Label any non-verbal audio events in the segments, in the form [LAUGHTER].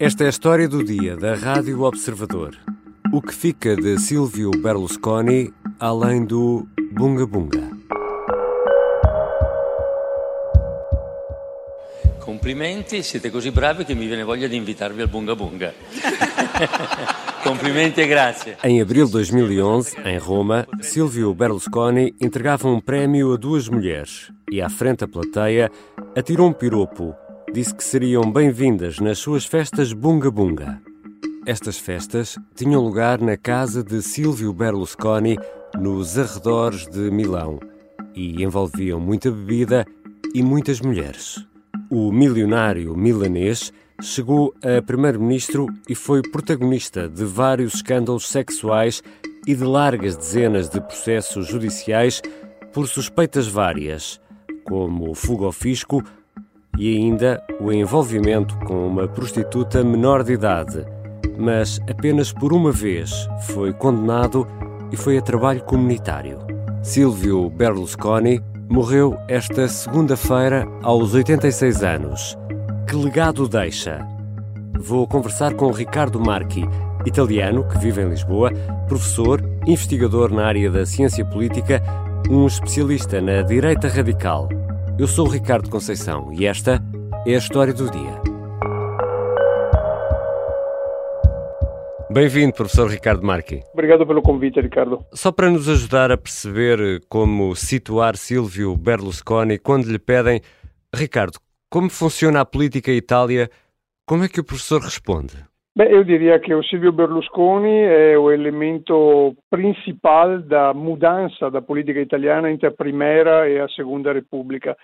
Esta é a história do dia da Rádio Observador. O que fica de Silvio Berlusconi além do Bunga Bunga? Complimenti, siete così bravi che mi viene voglia di invitarvi al Bunga Bunga. [LAUGHS] Complimenti e grazie. Em abril de 2011, em Roma, Silvio Berlusconi entregava um prémio a duas mulheres e, à frente da plateia, atirou um piropo disse que seriam bem-vindas nas suas festas Bunga Bunga. Estas festas tinham lugar na casa de Silvio Berlusconi, nos arredores de Milão, e envolviam muita bebida e muitas mulheres. O milionário milanês chegou a primeiro-ministro e foi protagonista de vários escândalos sexuais e de largas dezenas de processos judiciais por suspeitas várias, como fuga ao fisco, e ainda o envolvimento com uma prostituta menor de idade, mas apenas por uma vez foi condenado e foi a trabalho comunitário. Silvio Berlusconi morreu esta segunda-feira aos 86 anos. Que legado deixa? Vou conversar com Ricardo Marchi, italiano que vive em Lisboa, professor, investigador na área da ciência política, um especialista na direita radical. Eu sou o Ricardo Conceição e esta é a história do dia. Bem-vindo, professor Ricardo Marchi. Obrigado pelo convite, Ricardo. Só para nos ajudar a perceber como situar Silvio Berlusconi quando lhe pedem Ricardo, como funciona a política em Itália, como é que o professor responde? Beh, eu diria o Silvio Berlusconi è o elemento principal da mudança da política italiana entre a Primeira e a Segunda Repubblica.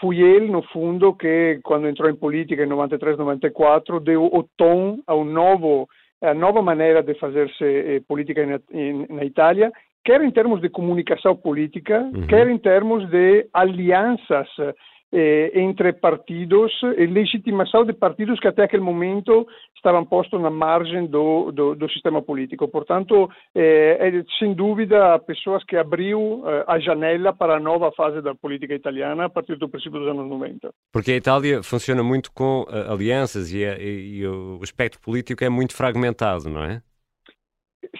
Fui ele, no fundo, che quando entrò in politica in 93-94 deu o tom a un novo a nova maneira de fazer-se eh, política na Itália, quer em termos de comunicação política, uhum. quer em termos de alianças eh, entre partidos e legitimação de partidos que até aquele momento estavam postos na margem do, do, do sistema político. Portanto, eh, é sem dúvida pessoas que abriu eh, a janela para a nova fase da política italiana a partir do princípio dos anos 90. Porque a Itália funciona muito com uh, alianças e, e, e o aspecto político é muito fragmentado, não é?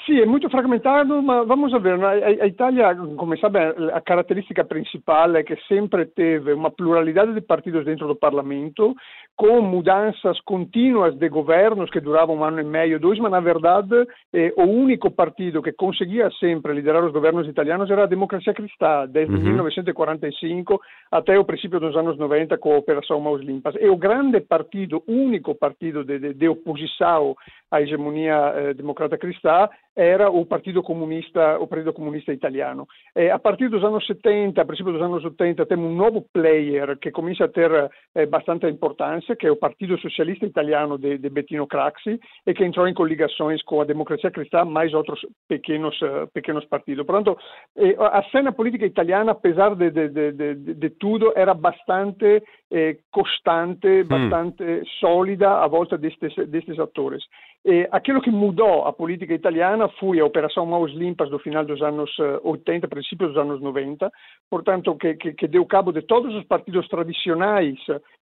Sì, è molto frammentato, ma vamos a ver, a Italia, come sabe, a caratteristica principale è che sempre teve uma pluralidade de partidos dentro do Parlamento, com mudanças contínuas de governos que duravam um ano e meio, dois, mas na verdade eh, o único partido que conseguia sempre liderar os governos italianos era a Democracia Cristã, desde uhum. 1945 até o princípio dos anos 90 com a Operação Mãos Limpas. E o grande partido, único partido de, de, de oposição à hegemonia eh, democrata cristã era o Partido Comunista, o Partito Comunista Italiano. A partir dos anos 70, a princípio dos anos 80, temos um novo player que começa a ter eh, bastante importância, que é o Partido Socialista Italiano de, de Bettino Craxi, e que entrou em coligações com a Democracia Cristã, mais outros pequenos, uh, pequenos partidos. Portanto, eh, a cena política italiana, apesar de, de, de, tudo, era bastante eh, costante, mm. bastante solida a volta destes, destes atores. Aquilo que mudou a política italiana foi a Operação Mãos Limpas do final dos anos 80, eh, princípios dos anos 90, portanto, que, que, que deu cabo de todos os partidos tradicionais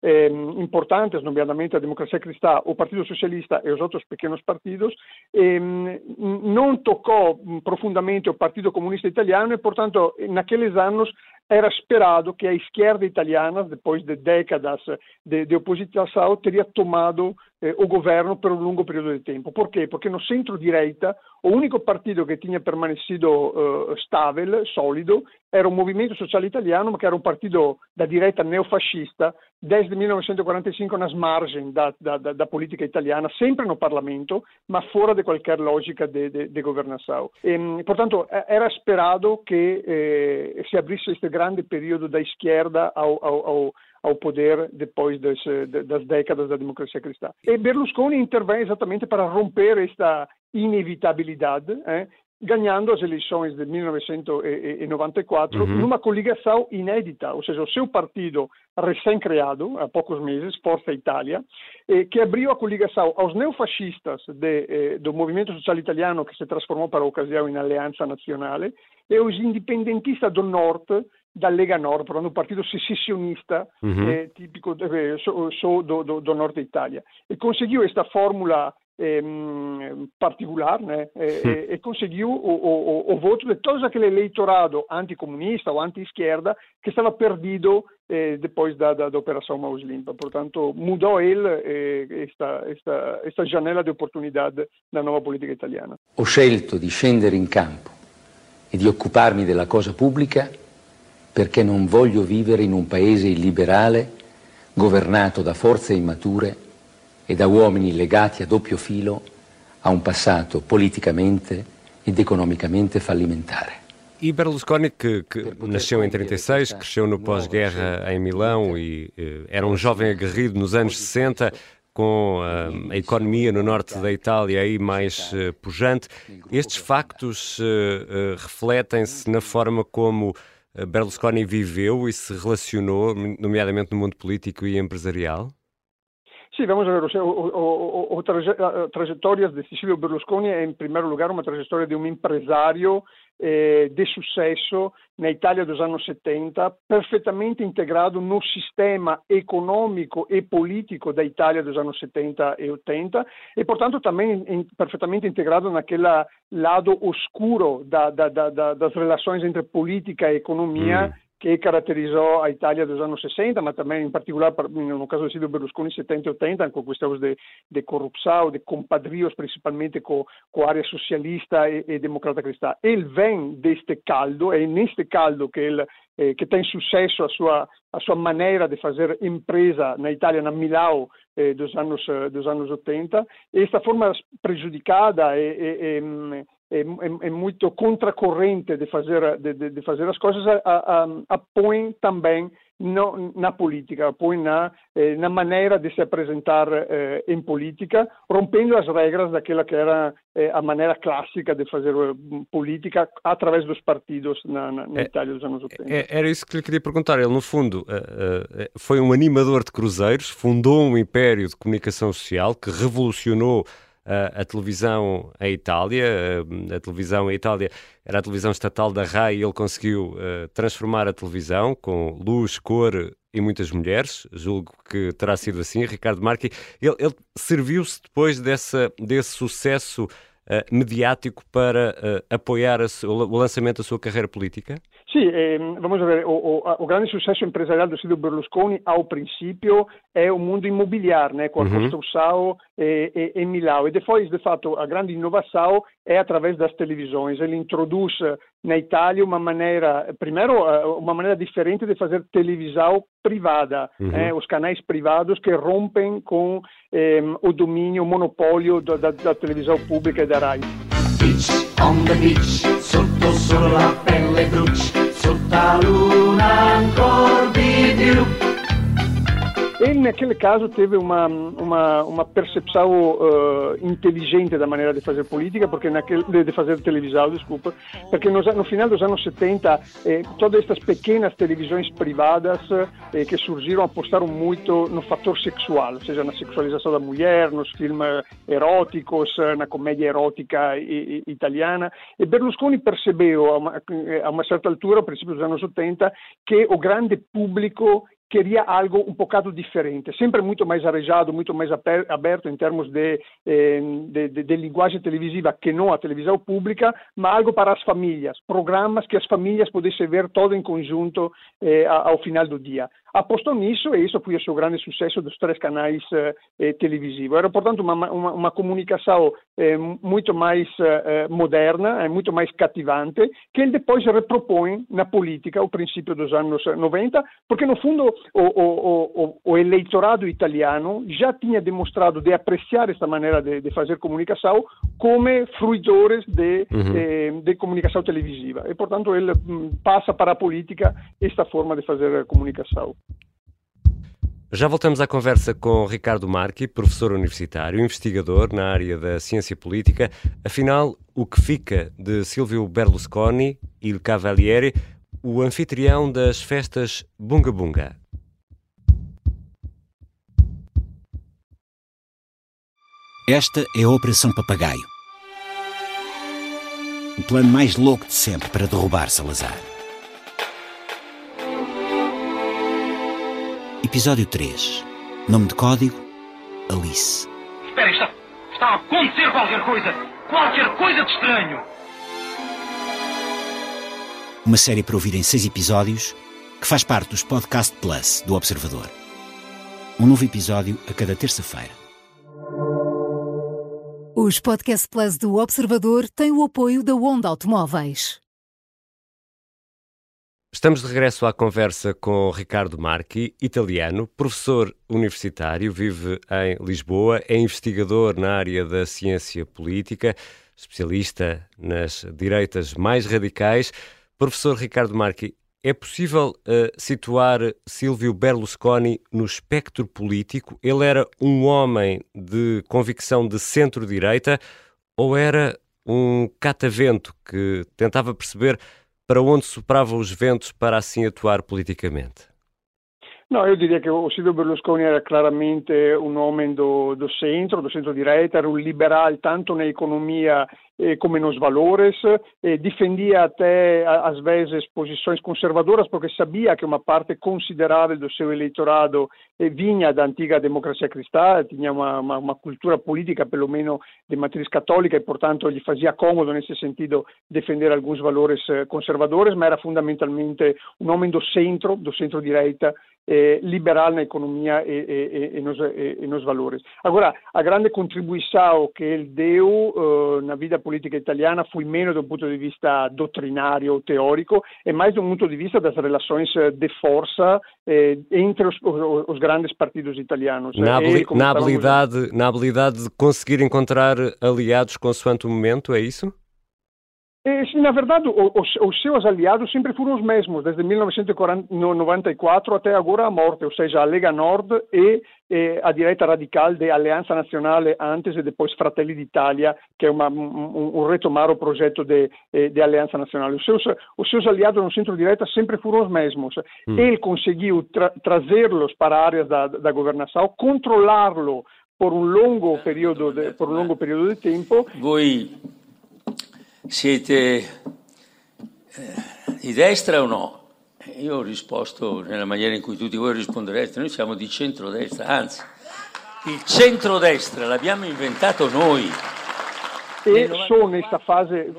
eh, importantes, nomeadamente a Democracia Cristã, o Partido Socialista e os outros pequenos partidos, eh, não tocou profundamente o Partido Comunista Italiano e, portanto, naqueles anos era esperado que a esquerda italiana, depois de décadas de, de oposição, teria tomado eh, o governo per un lungo periodo di tempo. Perché? Perché no centro-direita, o unico partito che tinha permanecido eh, stabile, solido, era un movimento sociale italiano, ma che era un partito da direita neofascista, desde 1945 nas margens da, da, da, politica italiana, sempre no Parlamento, ma fuori di qualche logica di governação. E, portanto, era sperato che eh, si aprisse questo grande periodo da esquerda ao ao poder depois das, das décadas da democracia cristã. E Berlusconi intervém exatamente para romper esta inevitabilidade, eh, ganhando as eleições de 1994 uhum. numa coligação inédita, ou seja, o seu partido recém-criado, há poucos meses, Força Itália, eh, que abriu a coligação aos neofascistas de, eh, do movimento social italiano, que se transformou para a ocasião em Aliança Nazionale, e os independentistas do Norte, da Lega Nord, però un partito secessionista mm-hmm. eh, tipico eh, so, so do, do, do, Nord Italia. E conseguiu questa formula eh, particular né? e, e, e conseguiu o, o, o, voto de todo aquele eleitorado anticomunista ou anti-esquerda que estava perdido eh, depois da, da, da Operação Mãos Limpa. Portanto, mudou ele eh, esta, esta, esta janela de oportunidade na nova política italiana. Ho scelto di scendere in campo e di occuparmi della cosa pubblica perché non voglio vivere in un paese illiberale governato da forze immature e da uomini legati a doppio filo a un passato politicamente ed economicamente fallimentare. E Berlusconi, que, que nasceu em 36, cresceu no pós-guerra em Milão e eh, era um jovem aguerrido nos anos 60, com uh, a economia no norte da Itália aí mais uh, pujante. Estes factos uh, refletem-se na forma como Berlusconi viveu e se relacionou, nomeadamente no mundo político e empresarial? Sì, vamos ver, o, sea, o, o, o traje, trayectorias de Silvio Berlusconi è in primo luogo una trayectoria di un impresario eh, de sucesso na Itália dos anos 70, perfettamente integrato no sistema econômico e político da Itália dos anos 70 e 80 e, portanto, também in, perfettamente integrato naquele lado oscuro da, da, da, das relações entre política e economia mm. che caratterizzò l'Italia degli anni 60, ma também in particolare nel caso di Silvio Berlusconi 70 e 80, con questi de, de corrupção, de compadrios principalmente con, con area socialista e, e democrata cristã. Ele vem deste caldo, è in este caldo che, il, eh, che tem successo a sua, a sua maneira de fazer empresa na Itália, na Milão, eh, dos, anos, dos anos 80, e questa forma prejudicada e, e, e é, é, é, muito contracorrente de fazer, de, de, de fazer as coisas, a, a, a põe também no, na política, põe na, eh, na maneira de se apresentar eh, em política, rompendo as regras daquela que era eh, a maneira clássica de fazer política através dos partidos na, na, na é, Itália dos anos 80. É, era isso que lhe queria perguntar. Ele, no fundo, foi um animador de cruzeiros, fundou um império de comunicação social que revolucionou a, a televisão em Itália. A, a, televisão em Itália era a televisão estatal da RAI e ele conseguiu uh, transformar a televisão com luz, cor e muitas mulheres. Julgo que terá sido assim. Ricardo Marchi, ele, ele serviu-se depois dessa, desse sucesso mediático para apoiar a, o lançamento da sua carreira política? Sì, ehm, vamos a ver, o, o, o, grande successo empresariale di Silvio Berlusconi ao princípio è un mondo immobiliare, né, com a uhum. construção e, e, e Milão. E depois, de fato, a grande inovação é através das televisões. Ele introduz na Itália uma maneira, primeiro, eh, uma maneira diferente de fazer televisão privada, uhum. eh, os canais privados que rompem com eh, o domínio, o monopólio da, da, da televisão pública e da RAI. Beach on the beach, sotto solo la pelle brucia, sotto naquele caso, teve uma, uma, uma percepção uh, inteligente da maneira de fazer política, porque naquele, de, fazer televisão, desculpa, porque no, no final dos anos 70, eh, todas estas pequenas televisões privadas eh, que surgiram apostaram muito no fator sexual, ou seja, na sexualização da mulher, nos filmes eróticos, na comédia erótica italiana. E Berlusconi percebeu a uma, a uma certa altura, a princípio dos anos 80, que o grande público queria algo um bocado diferente, sempre muito mais arejado, muito mais aberto em termos de, eh, de, de, de, linguagem televisiva que não a televisão pública, mas algo para as famílias, programas que as famílias pudessem ver todo em conjunto eh, ao final do dia. Apostou nisso e isso foi o seu grande sucesso dos três canais eh, televisivos. Era, portanto, uma, uma, uma comunicação eh, muito mais eh, moderna, muito mais cativante, que ele depois repropõe na política ao princípio dos anos 90, porque, no fundo, o, o, o, o eleitorado italiano já tinha demonstrado de apreciar esta maneira de, de fazer comunicação como fruidores de, uhum. eh, de comunicação televisiva. E, portanto, ele hum, passa para a política esta forma de fazer comunicação. Já voltamos à conversa com Ricardo Marchi, professor universitário, investigador na área da ciência política. Afinal, o que fica de Silvio Berlusconi, Il Cavaliere, o anfitrião das festas Bunga Bunga? Esta é a Operação Papagaio. O plano mais louco de sempre para derrubar Salazar. Episódio 3. Nome de código: Alice. Espera, está, está a acontecer qualquer coisa! Qualquer coisa de estranho! Uma série para ouvir em seis episódios que faz parte dos Podcast Plus do Observador. Um novo episódio a cada terça-feira. Os Podcast Plus do Observador têm o apoio da Onda Automóveis. Estamos de regresso à conversa com Ricardo Marchi, italiano, professor universitário, vive em Lisboa, é investigador na área da ciência política, especialista nas direitas mais radicais. Professor Ricardo Marchi, é possível uh, situar Silvio Berlusconi no espectro político? Ele era um homem de convicção de centro-direita ou era um catavento que tentava perceber para onde sopravam os ventos para assim atuar politicamente? No, io direi che Silvio Berlusconi era chiaramente un uomo do, do centro, do centro-direita, era un liberal tanto na economia eh, como nos valores, eh, defendia até às vezes posições conservadoras porque sabia que uma parte considerável do seu eleitorado eh, vinha da antiga democracia cristã, tinha uma, uma, uma, cultura política pelo menos de matriz católica e portanto lhe fazia cômodo nesse sentido defender alguns valores eh, conservadores, ma era fundamentalmente um homem do centro, do centro-direita, eh, liberal na economia e, e, e, nos, e, nos, valores. Agora, a grande contribuição que ele deu eh, na vida política italiana foi menos do ponto di vista doutrinário, teórico, e mais do ponto di vista das relações de força eh, entre os, os, os, grandes partidos italianos. Na, habili na habilidade, na habilidade de conseguir encontrar aliados consoante o momento, é isso? Eh, na verdade, os, os, seus aliados sempre foram os mesmos, desde 1994 até agora a morte, ou seja, a Lega Nord e a direita radical de Alleanza Nazionale antes e depois Fratelli d'Italia, que é uma, um, um retomar o projeto de, eh, de Alleanza Nazionale. Os seus, os seus aliados no centro-direita sempre foram os mesmos. Hum. Ele conseguiu tra trazê-los para áreas da, da governação, controlá-lo por um longo período de, por um longo período de tempo. Siete eh, di destra o no? Io ho risposto nella maniera in cui tutti voi rispondereste, noi siamo di centrodestra, anzi, il centrodestra l'abbiamo inventato noi. E solo nesta fase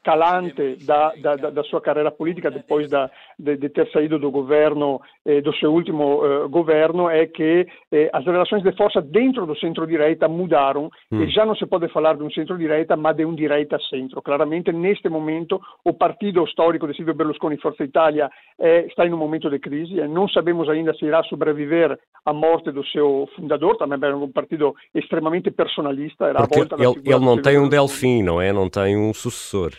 calante da, da, da, sua carreira política, depois da, de, de, ter saído do governo, eh, do seu último eh, governo, é que eh, as relações de força dentro do centro-direita mudaram mm. e já não se pode falar de um centro-direita, mas de um direita-centro. Claramente, neste momento, o partido histórico de Silvio Berlusconi, Forza Italia, está em um momento de crise não sabemos ainda se irá sobreviver à morte do seu fundador, também era um partido extremamente personalista. Era Porque ele, ele não tem um Delfim, não é? Não tem um sucessor.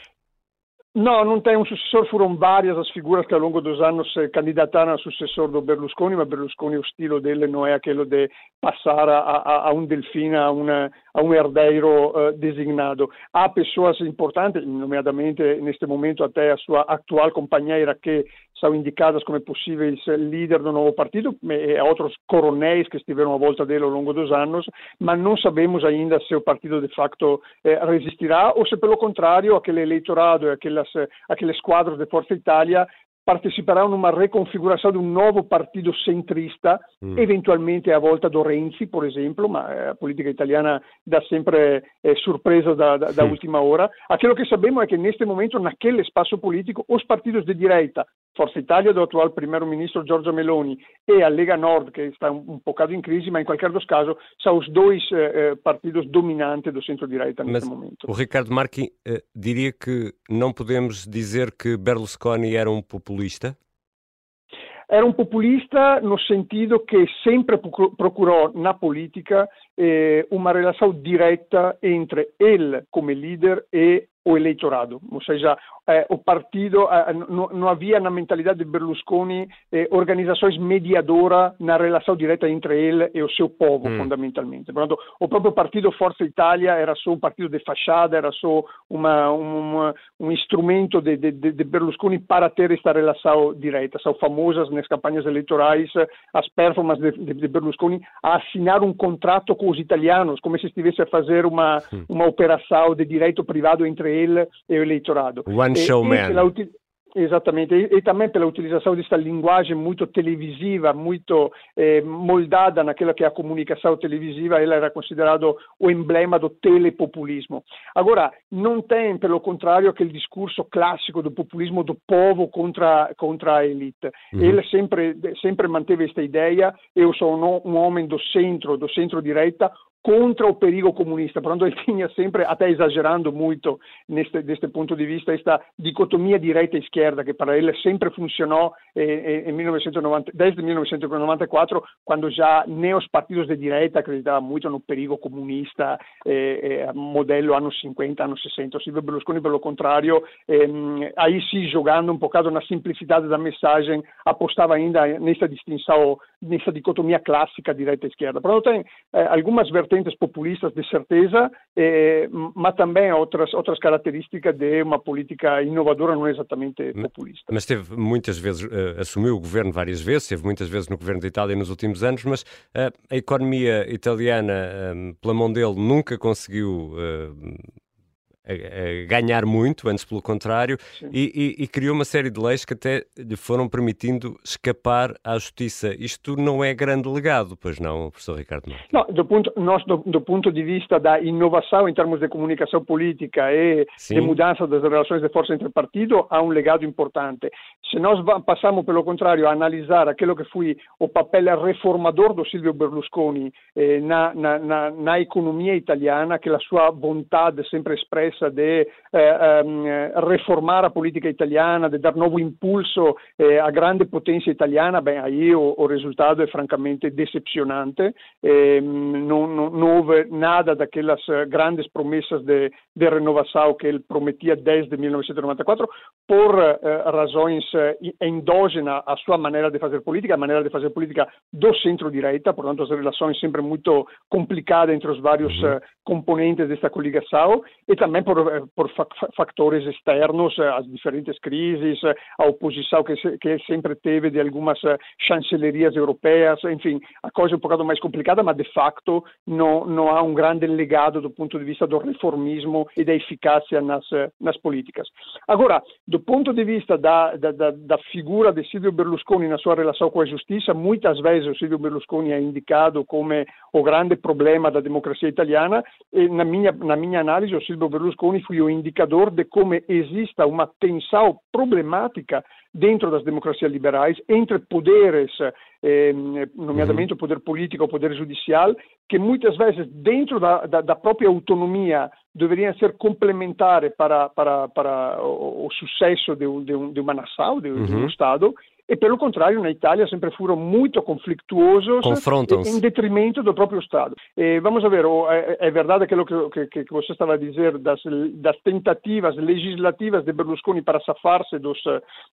No, non tem un successore, furono varie as figuras che a longo dos anos candidataram a sucessor do Berlusconi, ma Berlusconi o stile dele não é aquele de passar a, a, a um delfim, a, uma, a um herdeiro uh, designado. Há pessoas importantes, nomeadamente neste momento até a sua atual companheira, que são indicadas como possíveis líder do novo partido, e outros coronéis que estiveram à volta dele ao longo dos anos, mas não sabemos ainda se o partido de facto eh, resistirá ou se, pelo contrário, aquele eleitorado e aquelas, aqueles quadros de Força Itália parteciperanno in una riconfigurazione di un nuovo partito centrista, mm. eventualmente a volta do Renzi, per esempio, ma la politica italiana dà sempre eh, sorpresa da, da, da mm. ultima ora. Aquilo che sappiamo è che in questo momento, naquele spazio politico, os partidos de direita, Forza Italia do atual primeiro-ministro Giorgio Meloni e a Lega Nord, che sta un, un bocado in crisi, ma in qualche caso são os dois eh, eh partidos dominantes do centro-direita neste momento. O Ricardo Marchi eh, diria que não podemos dizer que Berlusconi era um populista? Era un populista no sentido che sempre procurò na politica eh, una relazione diretta entre ele come leader e o eleitorado, ou seja, eh, o partido eh, não, havia na mentalidade de Berlusconi eh, organizações mediadoras na relação direta entre ele e o seu povo, mm. fundamentalmente. Portanto, o próprio partido Forza Italia era só um partido de fachada, era só uma, uma, um instrumento de, de, de, Berlusconi para ter esta relação direta. São famosas nas campanhas eleitorais as performances de, de, Berlusconi a assinar um contrato com os italianos, como se estivesse a fazer uma, uma operação de direito privado entre ele e o eleitorado. One show man. Exatamente, e, e, também pela utilização desta linguagem muito televisiva, muito eh, moldada naquela que é a comunicação televisiva, ela era considerado o emblema do telepopulismo. Agora, não tem, pelo contrário, aquele discurso clássico do populismo do povo contra, contra a elite. Uhum. Ele sempre, sempre manteve questa ideia, eu sou um, um homem do centro, do centro-direita, contra o perigo comunista, portanto ele tinha sempre, até exagerando muito neste, deste ponto de vista, esta dicotomia direita-esquerda que para ele sempre funcionou eh, eh, 1990, desde 1994, quando já nem os partidos de direita acreditavam muito no perigo comunista, eh, eh, modelo anos 50, anos 60. Silvio Berlusconi, pelo contrário, ehm, aí sim, jogando um bocado na simplicidade da mensagem, apostava ainda nessa distinção, nessa dicotomia clássica direita-esquerda. Portanto, tem eh, algumas vertentes populistas de certeza, eh, mas também outras, outras características de uma política inovadora, não é exatamente populista. Mas teve muitas vezes, uh, assumiu o governo várias vezes, teve muitas vezes no governo de Itália nos últimos anos, mas uh, a economia italiana, um, pela mão dele, nunca conseguiu. Uh, a, a ganhar muito, antes pelo contrário, e, e, e, criou uma série de leis que até lhe foram permitindo escapar à justiça. Isto não é grande legado, pois não, professor Ricardo Marques? Não, do ponto, nós, do, do, ponto de vista da inovação em termos de comunicação política e Sim. de mudança das relações de força entre partidos, há um legado importante. Se nós passamos, pelo contrário, a analisar aquilo que foi o papel reformador do Silvio Berlusconi eh, na, na, na, na economia italiana, aquela sua vontade sempre espressa di eh, ehm, reformare la politica italiana, di dare nuovo impulso eh, a grande potenza italiana, beh, aí o, o risultato è francamente decepcionante. Eh, non, non, non houve nada daquelas grandes promessas de, de renovação que ele prometia desde 1994 por eh, razões endógenas à sua maneira de fazer política, a maneira de fazer política do centro-direita, portanto as relações sempre muito complicadas entre os vários uhum. componentes desta coligação e também por, eh, por fatores externos, eh, as diferentes crises, eh, a oposição que, que sempre teve de algumas chancelerias europeias, enfim, a coisa é um pouco mais complicada, mas de facto não, não há um grande legado do ponto de vista do reformismo e da eficácia nas, nas políticas. Agora, do ponto de vista da, da, da figura de Silvio Berlusconi na sua relação com a justiça, muitas vezes o Silvio Berlusconi é indicado como o grande problema da democracia italiana e na minha, na minha análise o Silvio Berlusconi Berlusconi foi o indicador de como exista uma tensão problemática dentro das democracias liberais entre poderes, eh, nomeadamente o poder político e o poder judicial, que muitas vezes dentro da, da, da própria autonomia deveriam ser complementares para, para, para o, o sucesso de, de, de uma nação, de, uhum. de um. Estado, e pelo contrário na Itália sempre foram muito conflituosos em detrimento do próprio Estado. E, vamos ver, é, verdade aquilo que, que, que, você estava a dizer das, das tentativas legislativas de Berlusconi para safar-se dos,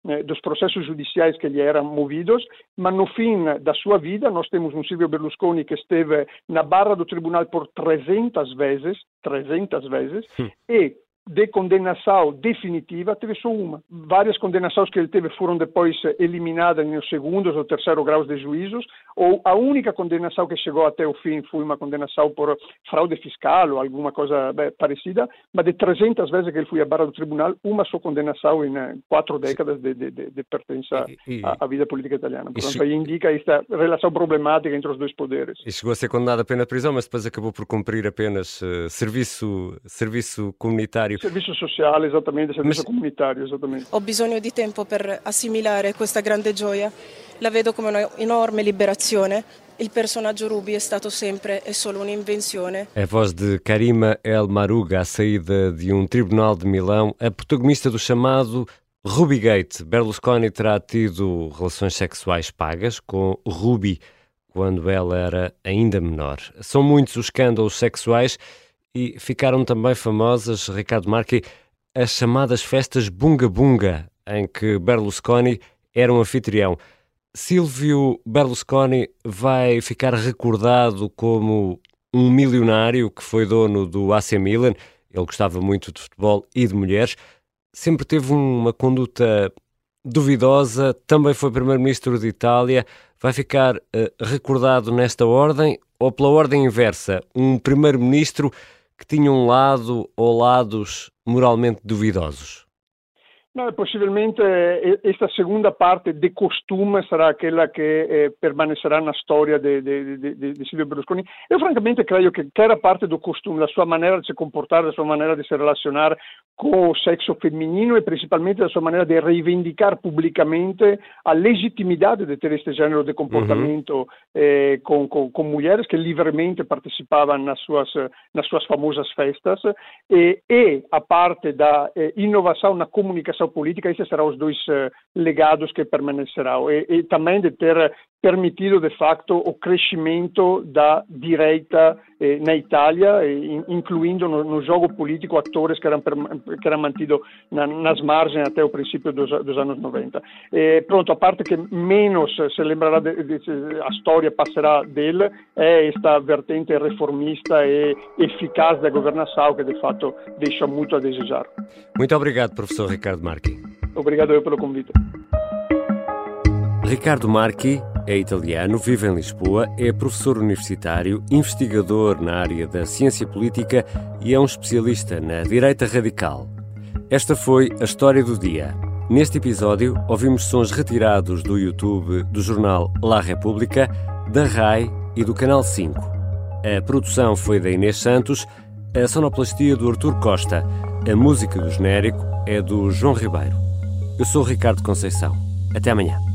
eh, dos processos judiciais que lhe eram movidos, mas no fim da sua vida nós temos um Silvio Berlusconi que esteve na barra do tribunal por 300 vezes, 300 vezes, sim. e de condenação definitiva teve só uma. Várias condenações que ele teve foram depois eliminadas nos segundos ou terceiro graus de juízos, ou a única condenação que chegou até o fim foi uma condenação por fraude fiscal ou alguma coisa bem, parecida, mas de 300 vezes que ele foi à barra do tribunal, uma só condenação em eh, quatro décadas de, de, de, de pertença à, vida política italiana. Portanto, aí indica esta relação problemática entre os dois poderes. E chegou a ser condenado a pena de prisão, mas depois acabou por cumprir apenas uh, serviço, serviço comunitário comunitário. Servizio sociale, esattamente, servizio Ma... comunitario, esattamente. Ho bisogno di tempo per assimilare questa grande gioia. La vedo come un'enorme liberazione. Il personaggio Ruby è stato sempre e solo un'invenzione. É a voz de Karima El Maruga, à saída de um tribunal de Milão, a protagonista do chamado Rubygate. Berlusconi terá tido relações sexuais pagas com Ruby quando ela era ainda menor. São muitos os escândalos sexuais e ficaram também famosas, Ricardo Marchi, as chamadas festas Bunga Bunga, em que Berlusconi era um anfitrião. Silvio Berlusconi vai ficar recordado como um milionário que foi dono do AC Milan. Ele gostava muito de futebol e de mulheres. Sempre teve uma conduta duvidosa. Também foi primeiro-ministro de Itália. Vai ficar uh, recordado nesta ordem ou pela ordem inversa? Um primeiro-ministro que tinham um lado ou lados moralmente duvidosos? No, possivelmente questa seconda parte de costume sarà quella che eh, permanecerà nella storia di Silvio Berlusconi. Io francamente credo che, che era parte del costume, la sua maniera di comportare, la sua maniera di si relazionare con il sesso femminile e principalmente la sua maniera di rivendicare pubblicamente la legittimità di questo genere di comportamento mm-hmm. eh, con, con, con mulheres che livremente partecipavano sue, sue famose festas e, e a parte da eh, innovazione una comunicazione política, esses serão os dois uh, legados que permanecerão. E, e também de ter permitido de facto o crescimento da direita eh, na Itália, eh, incluindo no, no, jogo político atores que eram, que eram mantidos na, nas margens até o princípio dos, dos anos 90. Eh, pronto, a parte que menos se lembrará, de, de, a história passará dele, é esta vertente reformista e eficaz da governação que de fato deixa muito a desejar. Muito obrigado, professor Ricardo Marchi. Obrigado eu pelo convite. Ricardo Marchi é italiano, vive em Lisboa, é professor universitário, investigador na área da ciência política e é um especialista na direita radical. Esta foi a história do dia. Neste episódio, ouvimos sons retirados do YouTube do jornal La República, da RAI e do Canal 5. A produção foi da Inês Santos, a sonoplastia do Artur Costa, a música do genérico é do João Ribeiro. Eu sou Ricardo Conceição. Até amanhã.